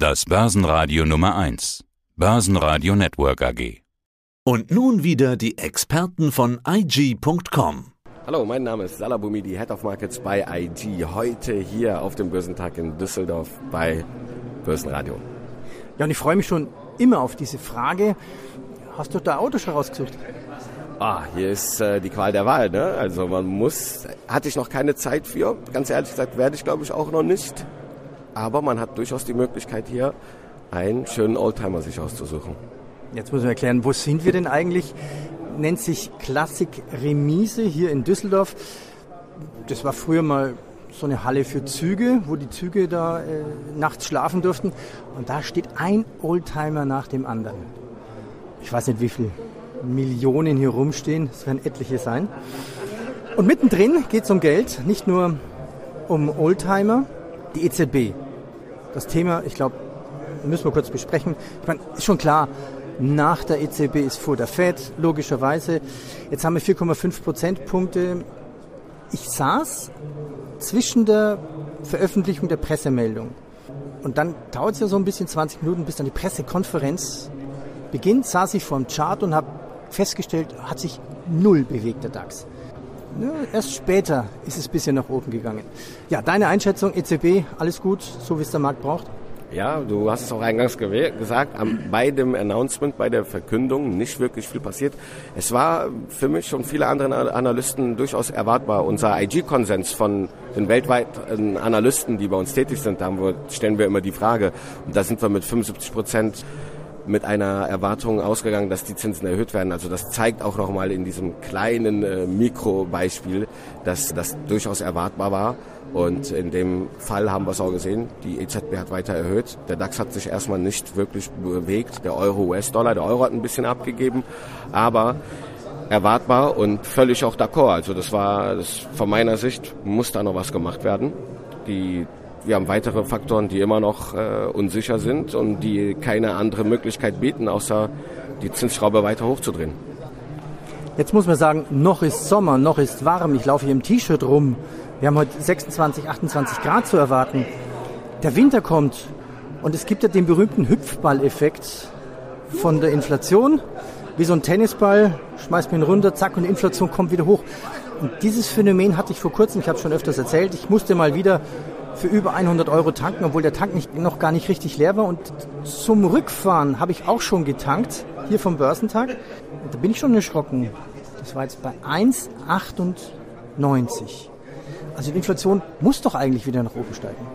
Das Börsenradio Nummer 1. Börsenradio Network AG. Und nun wieder die Experten von IG.com. Hallo, mein Name ist Salah Boumidi, Head of Markets bei IG. Heute hier auf dem Börsentag in Düsseldorf bei Börsenradio. Ja, und ich freue mich schon immer auf diese Frage. Hast du da Auto schon rausgesucht? Ah, hier ist äh, die Qual der Wahl. Ne? Also man muss, hatte ich noch keine Zeit für. Ganz ehrlich gesagt, werde ich glaube ich auch noch nicht. Aber man hat durchaus die Möglichkeit hier einen schönen Oldtimer sich auszusuchen. Jetzt müssen wir erklären, wo sind wir denn eigentlich? Nennt sich Klassik Remise hier in Düsseldorf. Das war früher mal so eine Halle für Züge, wo die Züge da äh, nachts schlafen durften. Und da steht ein Oldtimer nach dem anderen. Ich weiß nicht, wie viele Millionen hier rumstehen. Es werden etliche sein. Und mittendrin geht es um Geld, nicht nur um Oldtimer, die EZB. Das Thema, ich glaube, müssen wir kurz besprechen. Ich meine, ist schon klar, nach der EZB ist vor der FED, logischerweise. Jetzt haben wir 4,5 Prozentpunkte. Ich saß zwischen der Veröffentlichung der Pressemeldung und dann dauert es ja so ein bisschen 20 Minuten, bis dann die Pressekonferenz beginnt, saß ich vor dem Chart und habe festgestellt, hat sich null bewegt der DAX. Erst später ist es ein bisschen nach oben gegangen. Ja, deine Einschätzung, EZB, alles gut, so wie es der Markt braucht? Ja, du hast es auch eingangs gesagt, bei dem Announcement, bei der Verkündung nicht wirklich viel passiert. Es war für mich und viele andere Analysten durchaus erwartbar. Unser IG-Konsens von den weltweiten Analysten, die bei uns tätig sind, wir, stellen wir immer die Frage, und da sind wir mit 75 Prozent mit einer Erwartung ausgegangen, dass die Zinsen erhöht werden. Also das zeigt auch nochmal in diesem kleinen äh, Mikrobeispiel, dass das durchaus erwartbar war. Und in dem Fall haben wir es auch gesehen, die EZB hat weiter erhöht. Der DAX hat sich erstmal nicht wirklich bewegt. Der Euro-US-Dollar, der Euro hat ein bisschen abgegeben, aber erwartbar und völlig auch d'accord. Also das war, das, von meiner Sicht muss da noch was gemacht werden. Die wir haben weitere Faktoren, die immer noch äh, unsicher sind und die keine andere Möglichkeit bieten, außer die Zinsschraube weiter hochzudrehen. Jetzt muss man sagen, noch ist Sommer, noch ist warm. Ich laufe hier im T-Shirt rum. Wir haben heute 26, 28 Grad zu erwarten. Der Winter kommt und es gibt ja den berühmten Hüpfball-Effekt von der Inflation. Wie so ein Tennisball, schmeißt man ihn runter, zack, und die Inflation kommt wieder hoch. Und dieses Phänomen hatte ich vor kurzem, ich habe schon öfters erzählt, ich musste mal wieder für über 100 Euro tanken, obwohl der Tank nicht, noch gar nicht richtig leer war. Und zum Rückfahren habe ich auch schon getankt, hier vom Börsentag. Da bin ich schon erschrocken. Das war jetzt bei 1,98. Also die Inflation muss doch eigentlich wieder nach oben steigen.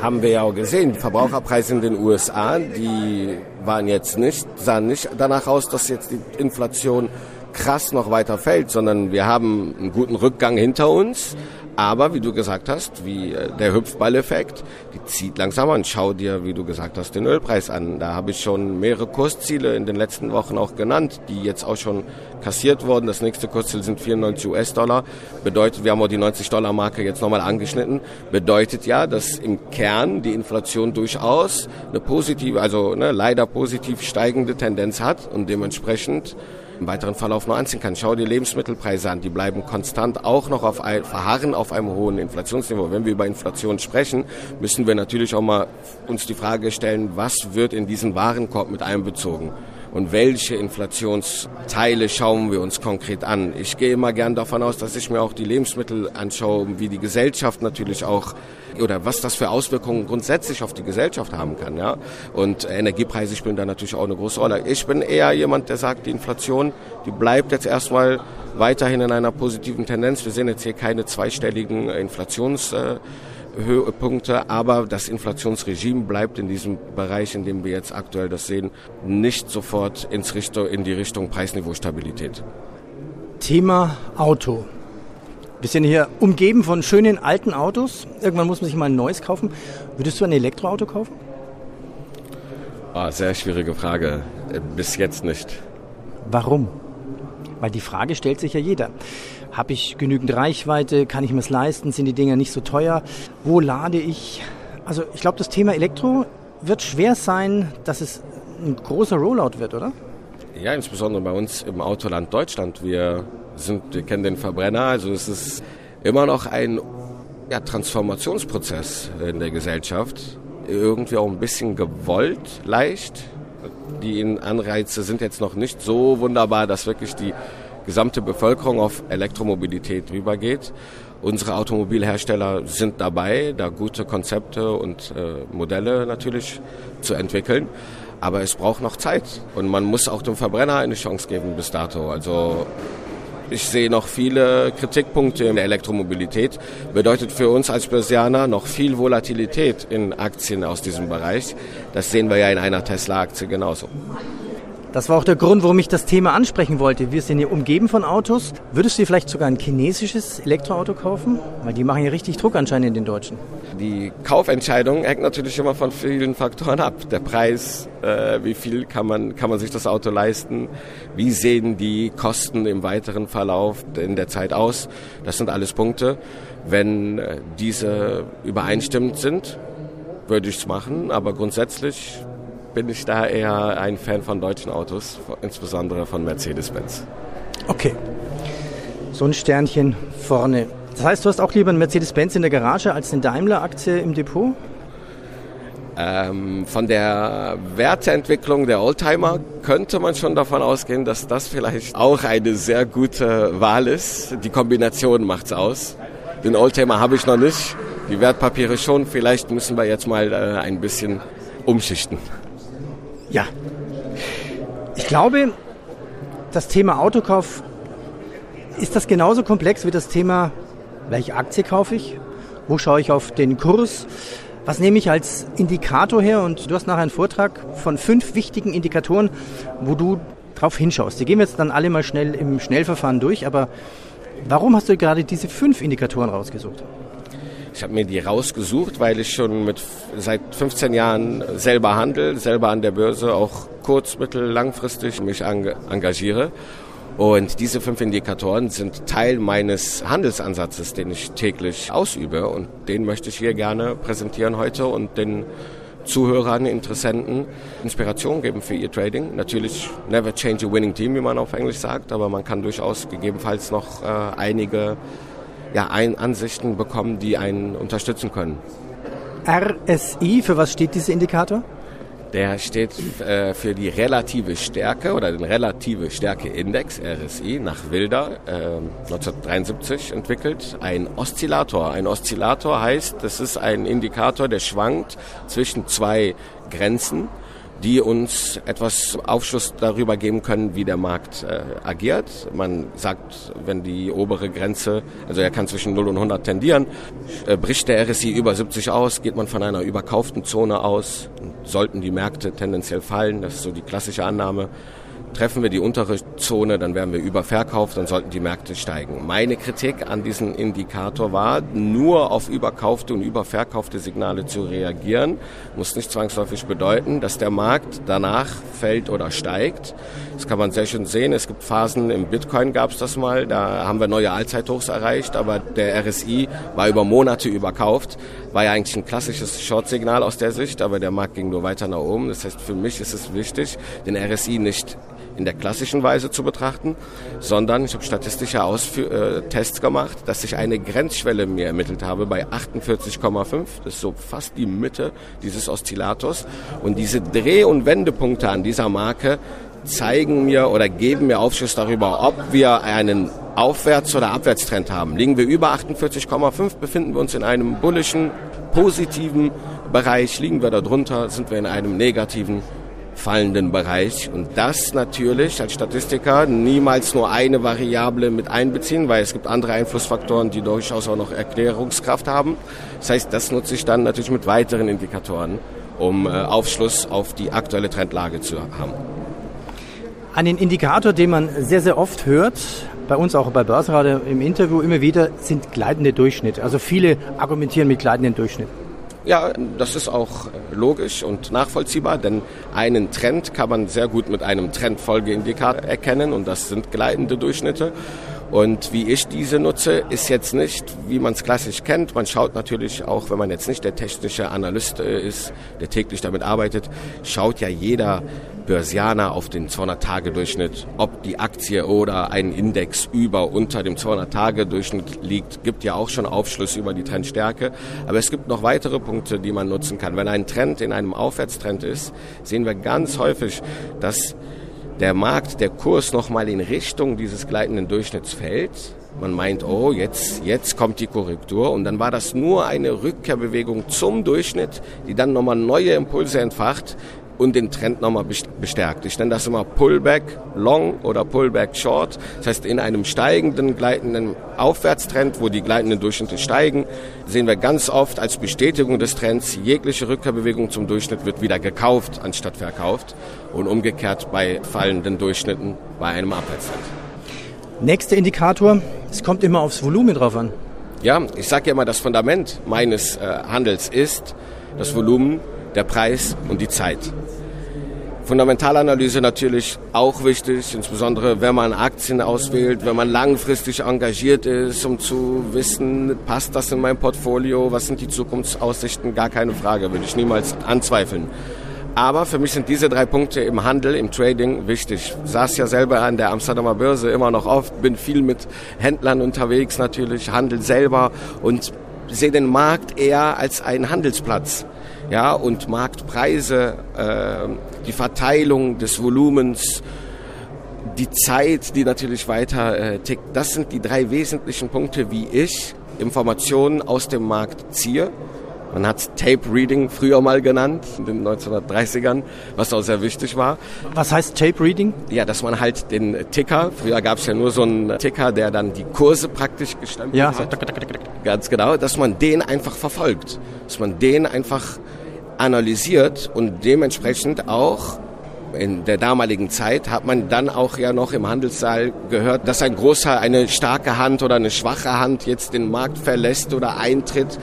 Haben wir ja auch gesehen. Verbraucherpreise in den USA, die waren jetzt nicht, sahen nicht danach aus, dass jetzt die Inflation krass noch weiter fällt, sondern wir haben einen guten Rückgang hinter uns. Aber wie du gesagt hast, wie äh, der Hüpfball-Effekt, die zieht langsam an. Schau dir, wie du gesagt hast, den Ölpreis an. Da habe ich schon mehrere Kursziele in den letzten Wochen auch genannt, die jetzt auch schon kassiert wurden. Das nächste Kursziel sind 94 US-Dollar. Bedeutet, wir haben auch die 90-Dollar-Marke jetzt nochmal angeschnitten. Bedeutet ja, dass im Kern die Inflation durchaus eine positive, also ne, leider positiv steigende Tendenz hat und dementsprechend im weiteren Verlauf nur anziehen kann. Schau dir Lebensmittelpreise an, die bleiben konstant auch noch auf ein, verharren auf einem hohen Inflationsniveau. Wenn wir über Inflation sprechen, müssen wir natürlich auch mal uns die Frage stellen, was wird in diesen Warenkorb mit einbezogen? Und welche Inflationsteile schauen wir uns konkret an. Ich gehe immer gern davon aus, dass ich mir auch die Lebensmittel anschaue, wie die Gesellschaft natürlich auch oder was das für Auswirkungen grundsätzlich auf die Gesellschaft haben kann. Ja? Und Energiepreise spielen da natürlich auch eine große Rolle. Ich bin eher jemand, der sagt, die Inflation, die bleibt jetzt erstmal weiterhin in einer positiven Tendenz. Wir sehen jetzt hier keine zweistelligen Inflations äh, Höhepunkte, aber das Inflationsregime bleibt in diesem Bereich, in dem wir jetzt aktuell das sehen, nicht sofort ins Richtung, in die Richtung Preisniveau-Stabilität. Thema Auto. Wir sind hier umgeben von schönen alten Autos. Irgendwann muss man sich mal ein neues kaufen. Würdest du ein Elektroauto kaufen? Oh, sehr schwierige Frage. Bis jetzt nicht. Warum? Weil die Frage stellt sich ja jeder. Habe ich genügend Reichweite? Kann ich mir es leisten? Sind die Dinger nicht so teuer? Wo lade ich? Also ich glaube, das Thema Elektro wird schwer sein, dass es ein großer Rollout wird, oder? Ja, insbesondere bei uns im Autoland Deutschland. Wir, sind, wir kennen den Verbrenner, also es ist immer noch ein ja, Transformationsprozess in der Gesellschaft. irgendwie auch ein bisschen gewollt, leicht. Die Anreize sind jetzt noch nicht so wunderbar, dass wirklich die gesamte Bevölkerung auf Elektromobilität rübergeht. Unsere Automobilhersteller sind dabei, da gute Konzepte und äh, Modelle natürlich zu entwickeln. Aber es braucht noch Zeit und man muss auch dem Verbrenner eine Chance geben bis dato. Also ich sehe noch viele Kritikpunkte in der Elektromobilität. Bedeutet für uns als Börsianer noch viel Volatilität in Aktien aus diesem Bereich. Das sehen wir ja in einer Tesla-Aktie genauso. Das war auch der Grund, warum ich das Thema ansprechen wollte. Wir sind hier umgeben von Autos. Würdest du dir vielleicht sogar ein chinesisches Elektroauto kaufen? Weil die machen ja richtig Druck anscheinend in den Deutschen. Die Kaufentscheidung hängt natürlich immer von vielen Faktoren ab. Der Preis, äh, wie viel kann man, kann man sich das Auto leisten? Wie sehen die Kosten im weiteren Verlauf in der Zeit aus? Das sind alles Punkte. Wenn äh, diese übereinstimmend sind, würde ich es machen. Aber grundsätzlich bin ich da eher ein Fan von deutschen Autos, insbesondere von Mercedes-Benz. Okay. So ein Sternchen vorne. Das heißt, du hast auch lieber einen Mercedes-Benz in der Garage als eine Daimler-Aktie im Depot? Ähm, von der Werteentwicklung der Oldtimer könnte man schon davon ausgehen, dass das vielleicht auch eine sehr gute Wahl ist. Die Kombination macht's aus. Den Oldtimer habe ich noch nicht, die Wertpapiere schon. Vielleicht müssen wir jetzt mal äh, ein bisschen umschichten. Ja. Ich glaube, das Thema Autokauf, ist das genauso komplex wie das Thema, welche Aktie kaufe ich? Wo schaue ich auf den Kurs? Was nehme ich als Indikator her? Und du hast nachher einen Vortrag von fünf wichtigen Indikatoren, wo du drauf hinschaust. Die gehen wir jetzt dann alle mal schnell im Schnellverfahren durch, aber warum hast du gerade diese fünf Indikatoren rausgesucht? Ich habe mir die rausgesucht, weil ich schon mit seit 15 Jahren selber handel, selber an der Börse, auch kurz-, mittel-, langfristig mich engagiere. Und diese fünf Indikatoren sind Teil meines Handelsansatzes, den ich täglich ausübe. Und den möchte ich hier gerne präsentieren heute und den Zuhörern, Interessenten Inspiration geben für ihr Trading. Natürlich never change a winning team, wie man auf Englisch sagt, aber man kann durchaus gegebenenfalls noch äh, einige ja, ein Ansichten bekommen, die einen unterstützen können. RSI, für was steht dieser Indikator? Der steht äh, für die relative Stärke oder den relative Stärke-Index, RSI, nach Wilder, äh, 1973 entwickelt. Ein Oszillator. Ein Oszillator heißt, das ist ein Indikator, der schwankt zwischen zwei Grenzen die uns etwas Aufschluss darüber geben können, wie der Markt äh, agiert. Man sagt, wenn die obere Grenze, also er kann zwischen 0 und 100 tendieren, äh, bricht der RSI über 70 aus, geht man von einer überkauften Zone aus, sollten die Märkte tendenziell fallen, das ist so die klassische Annahme, Treffen wir die untere Zone, dann werden wir überverkauft, dann sollten die Märkte steigen. Meine Kritik an diesem Indikator war, nur auf überkaufte und überverkaufte Signale zu reagieren, muss nicht zwangsläufig bedeuten, dass der Markt danach fällt oder steigt. Das kann man sehr schön sehen. Es gibt Phasen, im Bitcoin gab es das mal, da haben wir neue Allzeithochs erreicht, aber der RSI war über Monate überkauft. War ja eigentlich ein klassisches Short-Signal aus der Sicht, aber der Markt ging nur weiter nach oben. Das heißt, für mich ist es wichtig, den RSI nicht in der klassischen Weise zu betrachten, sondern ich habe statistische Ausfü äh, Tests gemacht, dass ich eine Grenzschwelle mir ermittelt habe bei 48,5. Das ist so fast die Mitte dieses Oszillators. Und diese Dreh- und Wendepunkte an dieser Marke zeigen mir oder geben mir Aufschluss darüber, ob wir einen Aufwärts- oder Abwärtstrend haben. Liegen wir über 48,5, befinden wir uns in einem bullischen, positiven Bereich. Liegen wir darunter, sind wir in einem negativen fallenden Bereich. Und das natürlich als Statistiker niemals nur eine Variable mit einbeziehen, weil es gibt andere Einflussfaktoren, die durchaus auch noch Erklärungskraft haben. Das heißt, das nutze ich dann natürlich mit weiteren Indikatoren, um äh, Aufschluss auf die aktuelle Trendlage zu haben. Einen Indikator, den man sehr, sehr oft hört, bei uns auch bei Börsenradio im Interview immer wieder, sind gleitende Durchschnitte. Also viele argumentieren mit gleitenden Durchschnitten. Ja, das ist auch logisch und nachvollziehbar, denn einen Trend kann man sehr gut mit einem Trendfolgeindikator erkennen und das sind gleitende Durchschnitte. Und wie ich diese nutze, ist jetzt nicht, wie man es klassisch kennt. Man schaut natürlich auch, wenn man jetzt nicht der technische Analyst äh, ist, der täglich damit arbeitet, schaut ja jeder Börsianer auf den 200-Tage-Durchschnitt, ob die Aktie oder ein Index über unter dem 200-Tage-Durchschnitt liegt, gibt ja auch schon Aufschluss über die Trendstärke. Aber es gibt noch weitere Punkte, die man nutzen kann. Wenn ein Trend in einem Aufwärtstrend ist, sehen wir ganz häufig, dass der Markt, der Kurs nochmal in Richtung dieses gleitenden Durchschnitts fällt. Man meint, oh, jetzt, jetzt kommt die Korrektur. Und dann war das nur eine Rückkehrbewegung zum Durchschnitt, die dann nochmal neue Impulse entfacht, und den Trend nochmal bestärkt. Ich nenne das immer Pullback Long oder Pullback Short. Das heißt, in einem steigenden, gleitenden Aufwärtstrend, wo die gleitenden Durchschnitte steigen, sehen wir ganz oft als Bestätigung des Trends, jegliche Rückkehrbewegung zum Durchschnitt wird wieder gekauft anstatt verkauft und umgekehrt bei fallenden Durchschnitten bei einem Abwärtstrend. Nächster Indikator, es kommt immer aufs Volumen drauf an. Ja, ich sage ja immer, das Fundament meines äh, Handels ist das Volumen der Preis und die Zeit. Fundamentalanalyse natürlich auch wichtig, insbesondere wenn man Aktien auswählt, wenn man langfristig engagiert ist, um zu wissen, passt das in mein Portfolio, was sind die Zukunftsaussichten, gar keine Frage, würde ich niemals anzweifeln. Aber für mich sind diese drei Punkte im Handel, im Trading wichtig. Ich saß ja selber an der Amsterdamer Börse immer noch oft, bin viel mit Händlern unterwegs natürlich, handel selber und sehe den Markt eher als einen Handelsplatz ja, und Marktpreise, äh, die Verteilung des Volumens, die Zeit, die natürlich weiter äh, tickt. Das sind die drei wesentlichen Punkte, wie ich Informationen aus dem Markt ziehe. Man hat Tape Reading früher mal genannt, in den 1930ern, was auch sehr wichtig war. Was heißt Tape Reading? Ja, dass man halt den Ticker, früher gab es ja nur so einen Ticker, der dann die Kurse praktisch gestempelt ja. hat. Ganz genau, dass man den einfach verfolgt. Dass man den einfach analysiert und dementsprechend auch in der damaligen Zeit hat man dann auch ja noch im Handelssaal gehört, dass ein großer, eine starke Hand oder eine schwache Hand jetzt den Markt verlässt oder eintritt.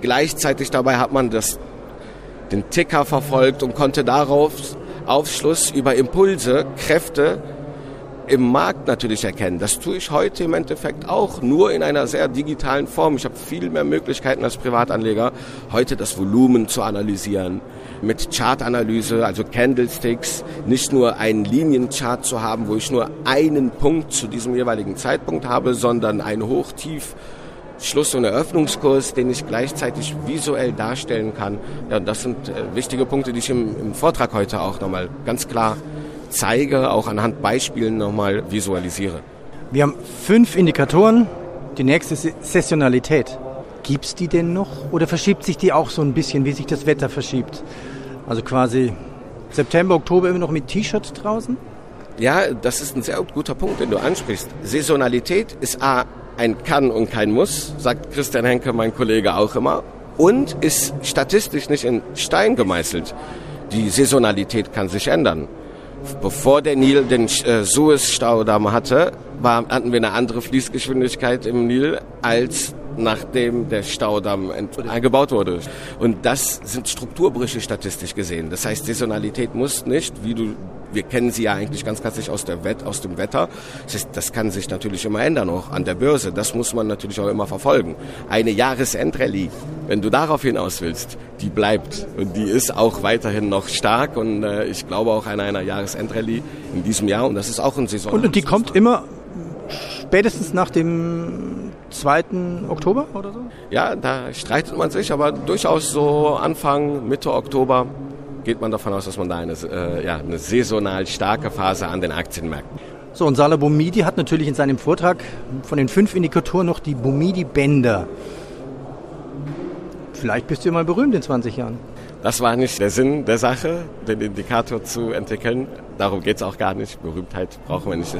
Gleichzeitig dabei hat man das, den Ticker verfolgt und konnte darauf Aufschluss über Impulse, Kräfte im Markt natürlich erkennen. Das tue ich heute im Endeffekt auch, nur in einer sehr digitalen Form. Ich habe viel mehr Möglichkeiten als Privatanleger, heute das Volumen zu analysieren, mit Chartanalyse, also Candlesticks, nicht nur einen Linienchart zu haben, wo ich nur einen Punkt zu diesem jeweiligen Zeitpunkt habe, sondern ein Hochtief Schluss- und Eröffnungskurs, den ich gleichzeitig visuell darstellen kann. Ja, das sind äh, wichtige Punkte, die ich im, im Vortrag heute auch nochmal ganz klar zeige, auch anhand Beispielen nochmal visualisiere. Wir haben fünf Indikatoren. Die nächste ist Saisonalität. Gibt es die denn noch oder verschiebt sich die auch so ein bisschen, wie sich das Wetter verschiebt? Also quasi September, Oktober immer noch mit T-Shirt draußen? Ja, das ist ein sehr guter Punkt, den du ansprichst. Saisonalität ist A, ein Kann und kein Muss, sagt Christian Henke, mein Kollege, auch immer. Und ist statistisch nicht in Stein gemeißelt. Die Saisonalität kann sich ändern. Bevor der Nil den äh, Suez-Staudamm hatte, war, hatten wir eine andere Fließgeschwindigkeit im Nil als nachdem der Staudamm eingebaut wurde. Und das sind Strukturbrüche statistisch gesehen. Das heißt, Saisonalität muss nicht, wie du, wir kennen sie ja eigentlich ganz klassisch aus, der Wett, aus dem Wetter. Das, heißt, das kann sich natürlich immer ändern, auch an der Börse. Das muss man natürlich auch immer verfolgen. Eine Jahresendrallye, wenn du darauf hinaus willst, die bleibt. Und die ist auch weiterhin noch stark. Und äh, ich glaube auch an einer Jahresendrallye in diesem Jahr. Und das ist auch ein Saison. Und, und die kommt immer spätestens nach dem 2. Oktober oder so? Ja, da streitet man sich, aber durchaus so Anfang, Mitte Oktober geht man davon aus, dass man da eine, äh, ja, eine saisonal starke Phase an den Aktienmärkten. So, und Salah Boumidi hat natürlich in seinem Vortrag von den fünf Indikatoren noch die Boumidi-Bänder. Vielleicht bist du ja mal berühmt in 20 Jahren. Das war nicht der Sinn der Sache, den Indikator zu entwickeln. Darum geht es auch gar nicht. Berühmtheit brauchen wir nicht.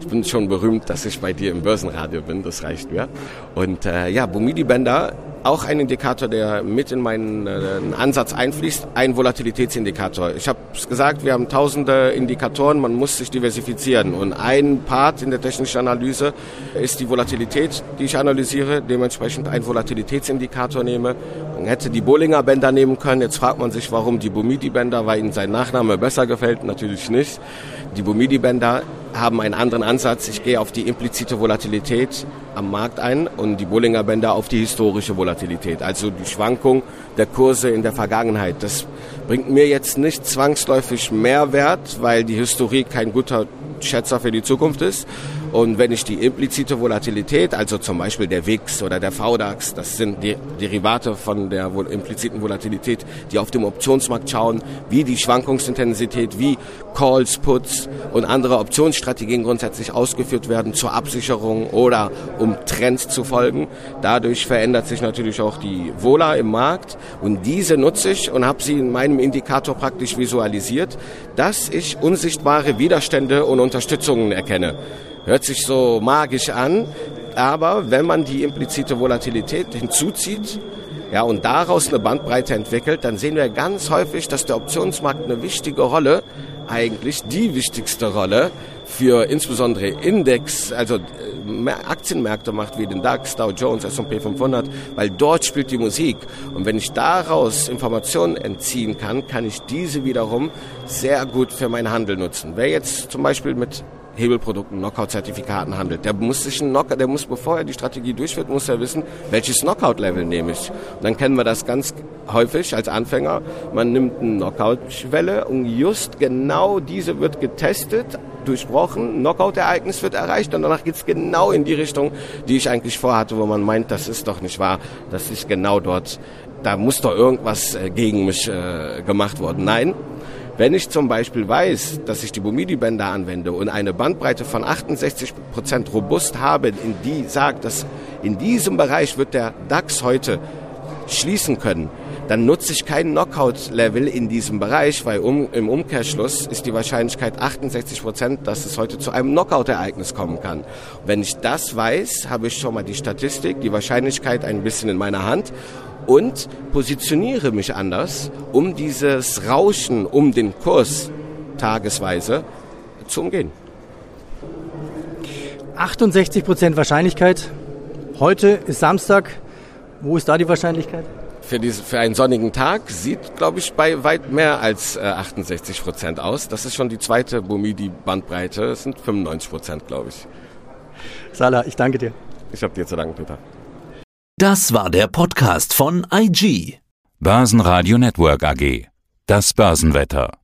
Ich bin schon berühmt, dass ich bei dir im Börsenradio bin. Das reicht mir. Und äh, ja, Bumidi-Bänder auch ein Indikator, der mit in meinen äh, Ansatz einfließt, ein Volatilitätsindikator. Ich habe es gesagt, wir haben tausende Indikatoren, man muss sich diversifizieren. Und ein Part in der technischen Analyse ist die Volatilität, die ich analysiere, dementsprechend ein Volatilitätsindikator nehme. Man hätte die Bollinger Bänder nehmen können. Jetzt fragt man sich, warum die Bumidi-Bänder, weil ihnen sein Nachname besser gefällt. Natürlich nicht. Die Bumidi-Bänder haben einen anderen Ansatz. Ich gehe auf die implizite Volatilität am Markt ein und die Bollinger Bänder auf die historische Volatilität, also die Schwankung der Kurse in der Vergangenheit. Das bringt mir jetzt nicht zwangsläufig mehr Wert, weil die Historie kein guter Schätzer für die Zukunft ist. Und wenn ich die implizite Volatilität, also zum Beispiel der WIX oder der VDAX, das sind die Derivate von der impliziten Volatilität, die auf dem Optionsmarkt schauen, wie die Schwankungsintensität, wie Calls, Puts und andere Optionsstrategien grundsätzlich ausgeführt werden zur Absicherung oder um Trends zu folgen. Dadurch verändert sich natürlich auch die Vola im Markt und diese nutze ich und habe sie in meinem Indikator praktisch visualisiert, dass ich unsichtbare Widerstände und Unterstützungen erkenne. Hört sich so magisch an, aber wenn man die implizite Volatilität hinzuzieht, ja, und daraus eine Bandbreite entwickelt, dann sehen wir ganz häufig, dass der Optionsmarkt eine wichtige Rolle, eigentlich die wichtigste Rolle für insbesondere Index, also äh, Aktienmärkte macht wie den DAX, Dow Jones, S&P 500, weil dort spielt die Musik. Und wenn ich daraus Informationen entziehen kann, kann ich diese wiederum sehr gut für meinen Handel nutzen. Wer jetzt zum Beispiel mit Hebelprodukten, Knockout-Zertifikaten handelt. Der muss sich ein Knockout, der muss, bevor er die Strategie durchführt, muss er wissen, welches Knockout-Level nehme ich. Und dann kennen wir das ganz häufig als Anfänger. Man nimmt eine Knockout-Schwelle und just genau diese wird getestet, durchbrochen, Knockout-Ereignis wird erreicht und danach geht's genau in die Richtung, die ich eigentlich vorhatte, wo man meint, das ist doch nicht wahr, das ist genau dort, da muss doch irgendwas äh, gegen mich äh, gemacht worden. Nein, wenn ich zum Beispiel weiß, dass ich die Bumidi-Bänder anwende und eine Bandbreite von 68 Prozent robust habe, in die sagt, dass in diesem Bereich wird der DAX heute schließen können, dann nutze ich kein Knockout-Level in diesem Bereich, weil um, im Umkehrschluss ist die Wahrscheinlichkeit 68 Prozent, dass es heute zu einem Knockout-Ereignis kommen kann. wenn ich das weiß, habe ich schon mal die Statistik, die Wahrscheinlichkeit ein bisschen in meiner Hand und positioniere mich anders, um dieses Rauschen um den Kurs tagesweise zu umgehen. 68 Prozent Wahrscheinlichkeit. Heute ist Samstag. Wo ist da die Wahrscheinlichkeit? Für, diese, für einen sonnigen Tag sieht, glaube ich, bei weit mehr als äh, 68 Prozent aus. Das ist schon die zweite Bumidi-Bandbreite. Das sind 95 Prozent, glaube ich. Salah, ich danke dir. Ich habe dir zu danken, Peter. Das war der Podcast von IG. Börsenradio Network AG. Das Börsenwetter.